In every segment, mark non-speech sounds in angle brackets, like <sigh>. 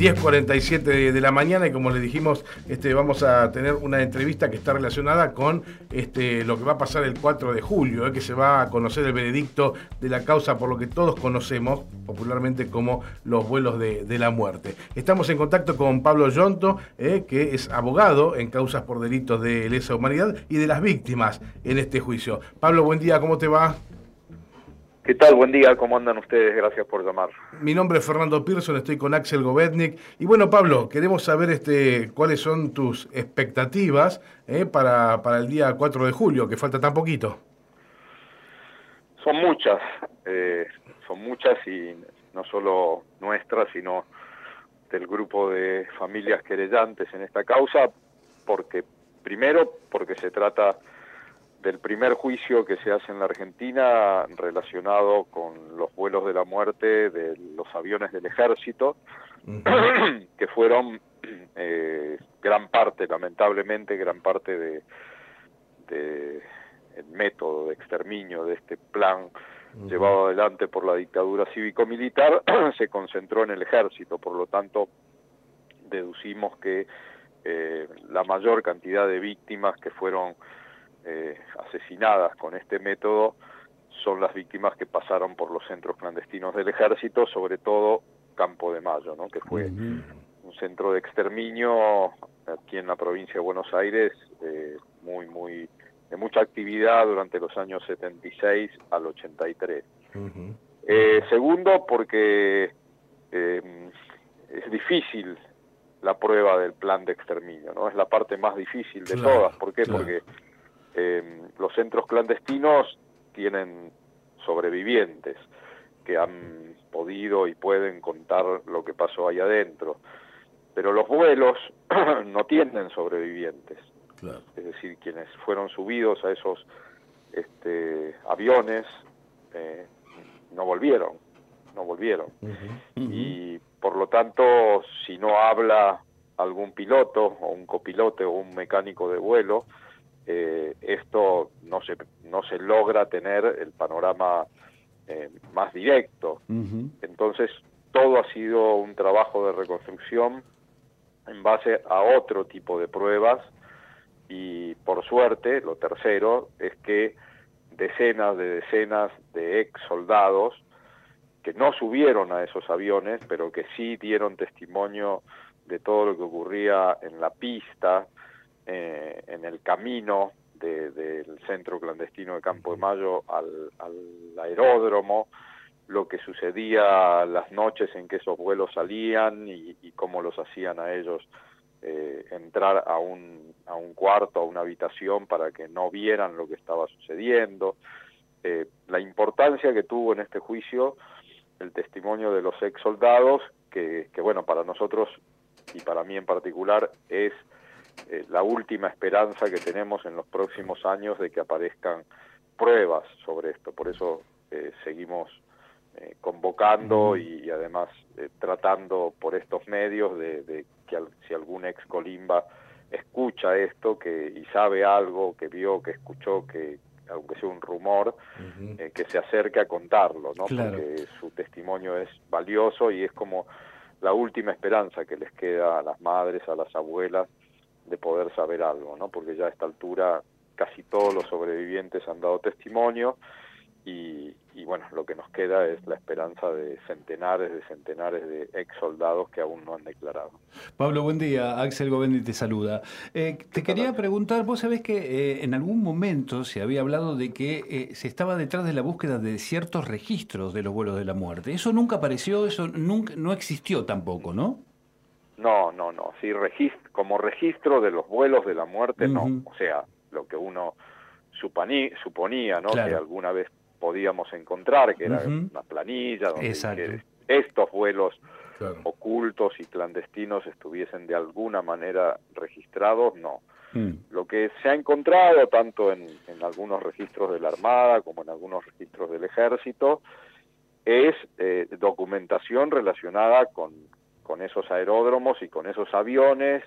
10.47 de, la mañana y como le dijimos, este, vamos a tener una entrevista que está relacionada con este, lo que va a pasar el 4 de julio, eh, que se va a conocer el veredicto de la causa por lo que todos conocemos popularmente como los vuelos de, la muerte. Estamos en contacto con Pablo Yonto, eh, que es abogado en causas por delitos de lesa humanidad y de las víctimas en este juicio. Pablo, buen día, ¿cómo te va? ¿Qué tal? Buen día, ¿cómo andan ustedes? Gracias por llamar. Mi nombre es Fernando Pearson, estoy con Axel Govetnik. Y bueno, Pablo, queremos saber este, cuáles son tus expectativas eh, para, para el día 4 de julio, que falta tan poquito. Son muchas, eh, son muchas y no solo nuestras, sino del grupo de familias querellantes en esta causa, porque primero, porque se trata del primer juicio que se hace en la Argentina relacionado con los vuelos de la muerte de los aviones del ejército, <clears throat> que fueron eh, gran parte, lamentablemente, gran parte de, el método de exterminio de este plan llevado adelante por la dictadura cívico-militar <clears throat> se concentró en el ejército, por lo tanto deducimos que eh, la mayor cantidad de víctimas que fueron eh, asesinadas con este método son las víctimas que pasaron por los centros clandestinos del ejército, sobre todo Campo de Mayo, ¿no? que fue un centro de exterminio aquí en la provincia de Buenos Aires, eh, muy, muy, de mucha actividad durante los años 76 al 83. eh, segundo, porque eh, es difícil la prueba del plan de exterminio, ¿no? Es la parte más difícil de todas. ¿Por qué? Porque eh, los centros clandestinos tienen sobrevivientes que han podido y pueden contar lo que pasó ahí adentro, pero los vuelos <clears throat> no tienen sobrevivientes. Es decir, quienes fueron subidos a esos este, aviones eh, no volvieron, no volvieron. Y por lo tanto, si no habla algún piloto o un copilote o un mecánico de vuelo, eh, esto no se, no se logra tener el panorama eh, más directo. Entonces, todo ha sido un trabajo de reconstrucción en base a otro tipo de pruebas y por suerte, lo tercero, es que decenas de decenas de ex soldados que no subieron a esos aviones, pero que sí dieron testimonio de todo lo que ocurría en la pista, eh, en el camino del centro clandestino de Campo de Mayo al, aeródromo, lo que sucedía las noches en que esos vuelos salían y, cómo los hacían a ellos eh, entrar a un, a un cuarto, a una habitación para que no vieran lo que estaba sucediendo. Eh, la importancia que tuvo en este juicio el testimonio de los ex soldados, que, que bueno, para nosotros y para mí en particular es eh, la última esperanza que tenemos en los próximos años de que aparezcan pruebas sobre esto. Por eso eh, seguimos eh, convocando y, además tratando por estos medios de, que si algún ex Colimba escucha esto que y sabe algo, que vio, que escuchó, que aunque sea un rumor, que se acerque a contarlo, ¿no? Porque su testimonio es valioso y es como la última esperanza que les queda a las madres, a las abuelas, de poder saber algo, ¿no? Porque ya a esta altura casi todos los sobrevivientes han dado testimonio y, bueno, lo que nos queda es la esperanza de centenares de centenares de ex soldados que aún no han declarado. Pablo, buen día. Axel Govendi te saluda. Eh, te quería preguntar, vos sabés que eh, en algún momento se había hablado de que eh, se estaba detrás de la búsqueda de ciertos registros de los vuelos de la muerte. Eso nunca apareció, eso nunca, no existió tampoco, ¿no? No, no, no. Sí, como registro de los vuelos de la muerte, no. O sea, lo que uno suponía, ¿no? Que alguna vez podíamos encontrar, que era una planilla donde estos vuelos ocultos y clandestinos estuviesen de alguna manera registrados, no. Mm. Lo que se ha encontrado, tanto en, algunos registros de la Armada como en algunos registros del Ejército, es eh, documentación relacionada con, con esos aeródromos y con esos aviones,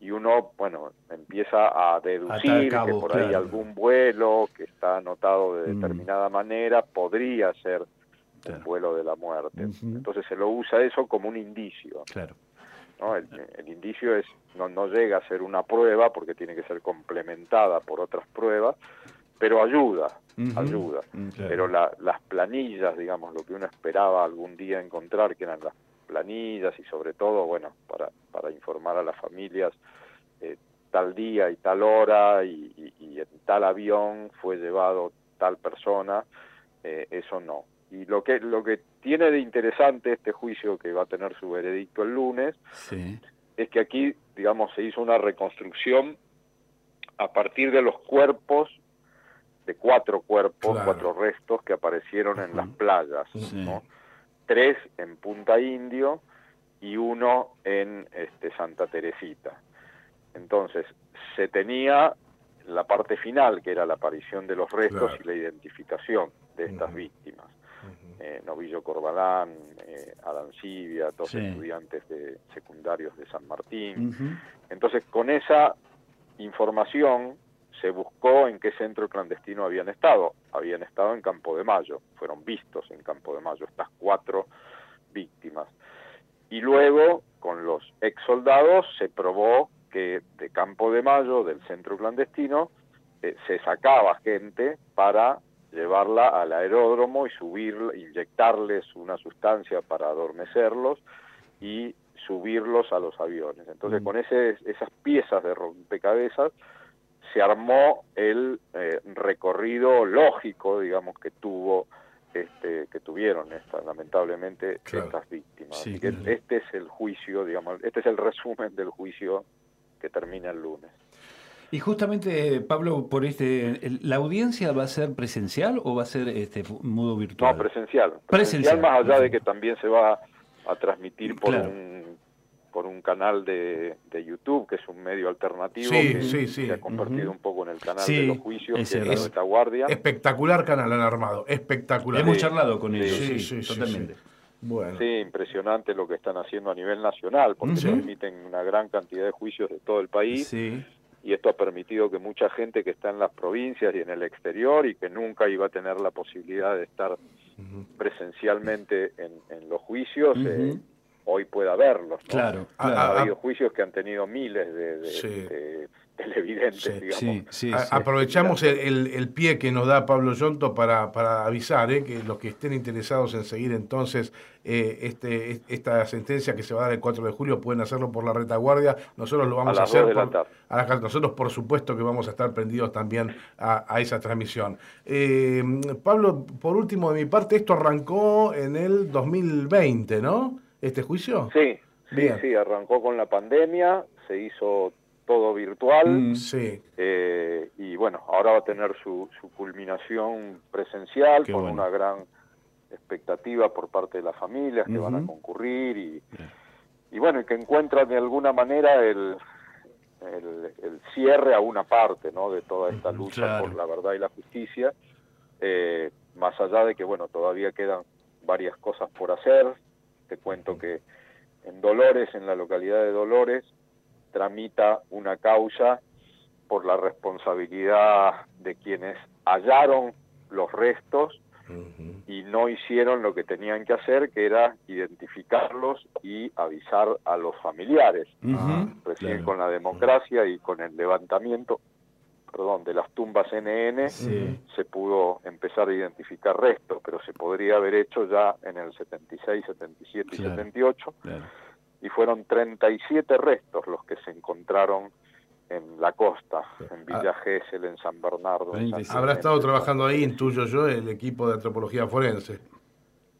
y uno, bueno, empieza a deducir que por ahí algún vuelo que está anotado de mm. determinada manera podría ser un vuelo de la muerte. Entonces se lo usa eso como un indicio. Claro. ¿no? El, indicio es no, no llega a ser una prueba porque tiene que ser complementada por otras pruebas, pero ayuda, ayuda. Mm, pero las planillas, digamos, lo que uno esperaba algún día encontrar, que eran las planillas y sobre todo, bueno, para, para informar a las familias eh, tal día y tal hora y, en tal avión fue llevado tal persona, eh, eso no. Y lo que, lo que tiene de interesante este juicio que va a tener su veredicto el lunes es que aquí, digamos, se hizo una reconstrucción a partir de los cuerpos de cuatro cuerpos, cuatro restos que aparecieron en las playas, ¿no? Tres en Punta Indio y uno en este, Santa Teresita. Entonces, se tenía la parte final, que era la aparición de los restos y la identificación de estas víctimas. Eh, Novillo Corbalán, eh, Adancibia, dos estudiantes de secundarios de San Martín. Entonces, con esa información se buscó en qué centro clandestino habían estado. Habían estado en Campo de Mayo, fueron vistos en Campo de Mayo estas cuatro víctimas. Y luego, con los ex soldados, se probó que de Campo de Mayo, del centro clandestino, eh, se sacaba gente para llevarla al aeródromo y subir, inyectarles una sustancia para adormecerlos y subirlos a los aviones. Entonces, mm. con ese, esas piezas de rompecabezas se armó el eh, recorrido lógico, digamos, que tuvo este, que tuvieron esta, lamentablemente estas víctimas. este es el juicio, digamos, este es el resumen del juicio que termina el lunes. Y justamente, Pablo, por este, ¿la audiencia va a ser presencial o va a ser este modo virtual? No, presencial. Presencial, más allá de que también se va a transmitir por un por un canal de, de, YouTube, que es un medio alternativo que se ha convertido un poco en el canal de los juicios, que es la retaguardia. Espectacular canal han armado, espectacular. Hemos charlado con ellos, sí, totalmente. Bueno. Sí, impresionante lo que están haciendo a nivel nacional, porque permiten una gran cantidad de juicios de todo el país. Y esto ha permitido que mucha gente que está en las provincias y en el exterior y que nunca iba a tener la posibilidad de estar presencialmente en, en los juicios, eh, hoy pueda verlos. Claro, Ha habido juicios que han tenido miles de, televidentes, digamos. aprovechamos el, pie que nos da Pablo Yonto para, para avisar eh, que los que estén interesados en seguir entonces eh, este, esta sentencia que se va a dar el 4 de julio pueden hacerlo por la retaguardia. Nosotros lo vamos a, hacer. nosotros, por supuesto, que vamos a estar prendidos también a, esa transmisión. Eh, Pablo, por último, de mi parte, esto arrancó en el 2020, ¿no? Este juicio? Sí, sí, sí, arrancó con la pandemia, se hizo todo virtual. Mm, sí. Eh, y bueno, ahora va a tener su, su culminación presencial con una gran expectativa por parte de las familias que van a concurrir y, y bueno, y que encuentran de alguna manera el, el, cierre a una parte ¿no? de toda esta lucha por la verdad y la justicia, eh, más allá de que bueno, todavía quedan varias cosas por hacer, te cuento que en Dolores, en la localidad de Dolores, tramita una causa por la responsabilidad de quienes hallaron los restos y no hicieron lo que tenían que hacer, que era identificarlos y avisar a los familiares. Recién con la democracia y con el levantamiento perdón, de las tumbas NN se pudo empezar a identificar restos, pero se podría haber hecho ya en el 76, 77 y 78. Y fueron 37 restos los que se encontraron en la costa, en Villa ah. Gesell, en San Bernardo. Habrá estado trabajando ahí, intuyo yo, el equipo de antropología forense.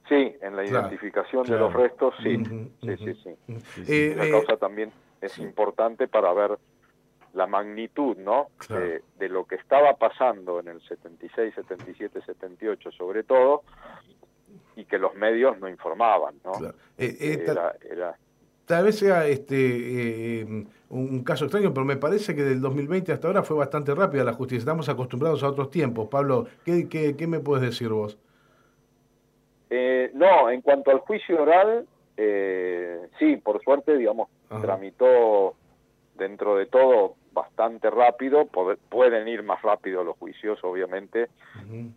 Sí, en la identificación de los restos, sí. sí, sí, sí, eh, la causa también es importante para ver la magnitud ¿no? De, lo que estaba pasando en el 76, 77, 78 sobre todo, y que los medios no informaban. ¿no? Eh, eh, tal vez sea este eh, un, caso extraño, pero me parece que del 2020 hasta ahora fue bastante rápida la justicia. Estamos acostumbrados a otros tiempos. Pablo, ¿qué, qué, me puedes decir vos? Eh, no, en cuanto al juicio oral, eh, sí, por suerte, digamos, tramitó dentro de todo bastante rápido, pueden ir más rápido los juicios, obviamente,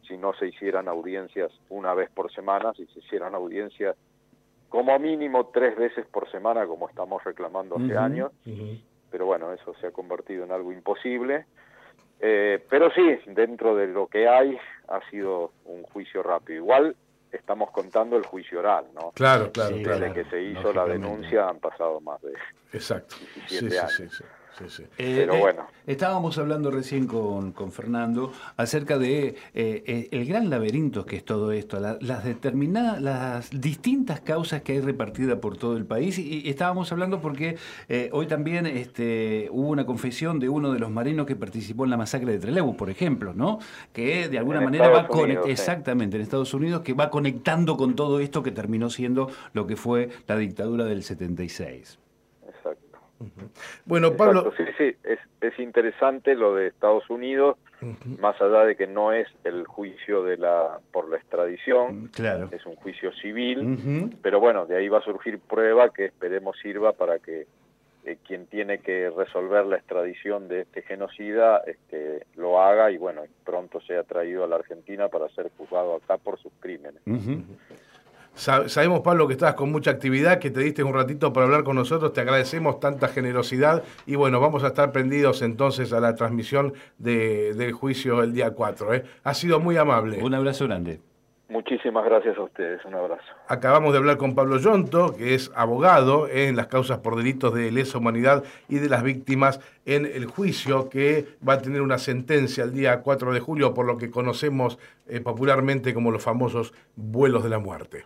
si no se hicieran audiencias una vez por semana, si se hicieran audiencias como mínimo tres veces por semana, como estamos reclamando hace años, pero bueno, eso se ha convertido en algo imposible. Eh, pero sí, dentro de lo que hay, ha sido un juicio rápido. Igual estamos contando el juicio oral, ¿no? Claro, claro. Desde que se hizo la denuncia han pasado más de Exacto. 17 años. Eh, Pero eh, bueno. estábamos hablando recién con, con Fernando acerca de eh, el gran laberinto que es todo esto, las determinadas, las distintas causas que hay repartidas por todo el país. Y, estábamos hablando porque hoy también este, hubo una confesión de uno de los marinos que participó en la masacre de Trelew, por ejemplo, ¿no? Que de alguna manera va conectando, exactamente, en Estados Unidos, que va conectando con todo esto que terminó siendo lo que fue la dictadura del 76. Bueno, Pablo. Sí, sí, es, es, interesante lo de Estados Unidos, más allá de que no es el juicio de la por la extradición, mm, claro. es un juicio civil, pero bueno, de ahí va a surgir prueba que esperemos sirva para que eh, quien tiene que resolver la extradición de este genocida este, lo haga y bueno, pronto sea traído a la Argentina para ser juzgado acá por sus crímenes. Sabemos, Pablo, que estás con mucha actividad, que te diste un ratito para hablar con nosotros, te agradecemos tanta generosidad y bueno, vamos a estar prendidos entonces a la transmisión de, del juicio el día 4. ¿eh? Ha sido muy amable. Un abrazo grande. Muchísimas gracias a ustedes, un abrazo. Acabamos de hablar con Pablo Yonto, que es abogado en las causas por delitos de lesa humanidad y de las víctimas en el juicio que va a tener una sentencia el día 4 de julio, por lo que conocemos eh, popularmente como los famosos vuelos de la muerte.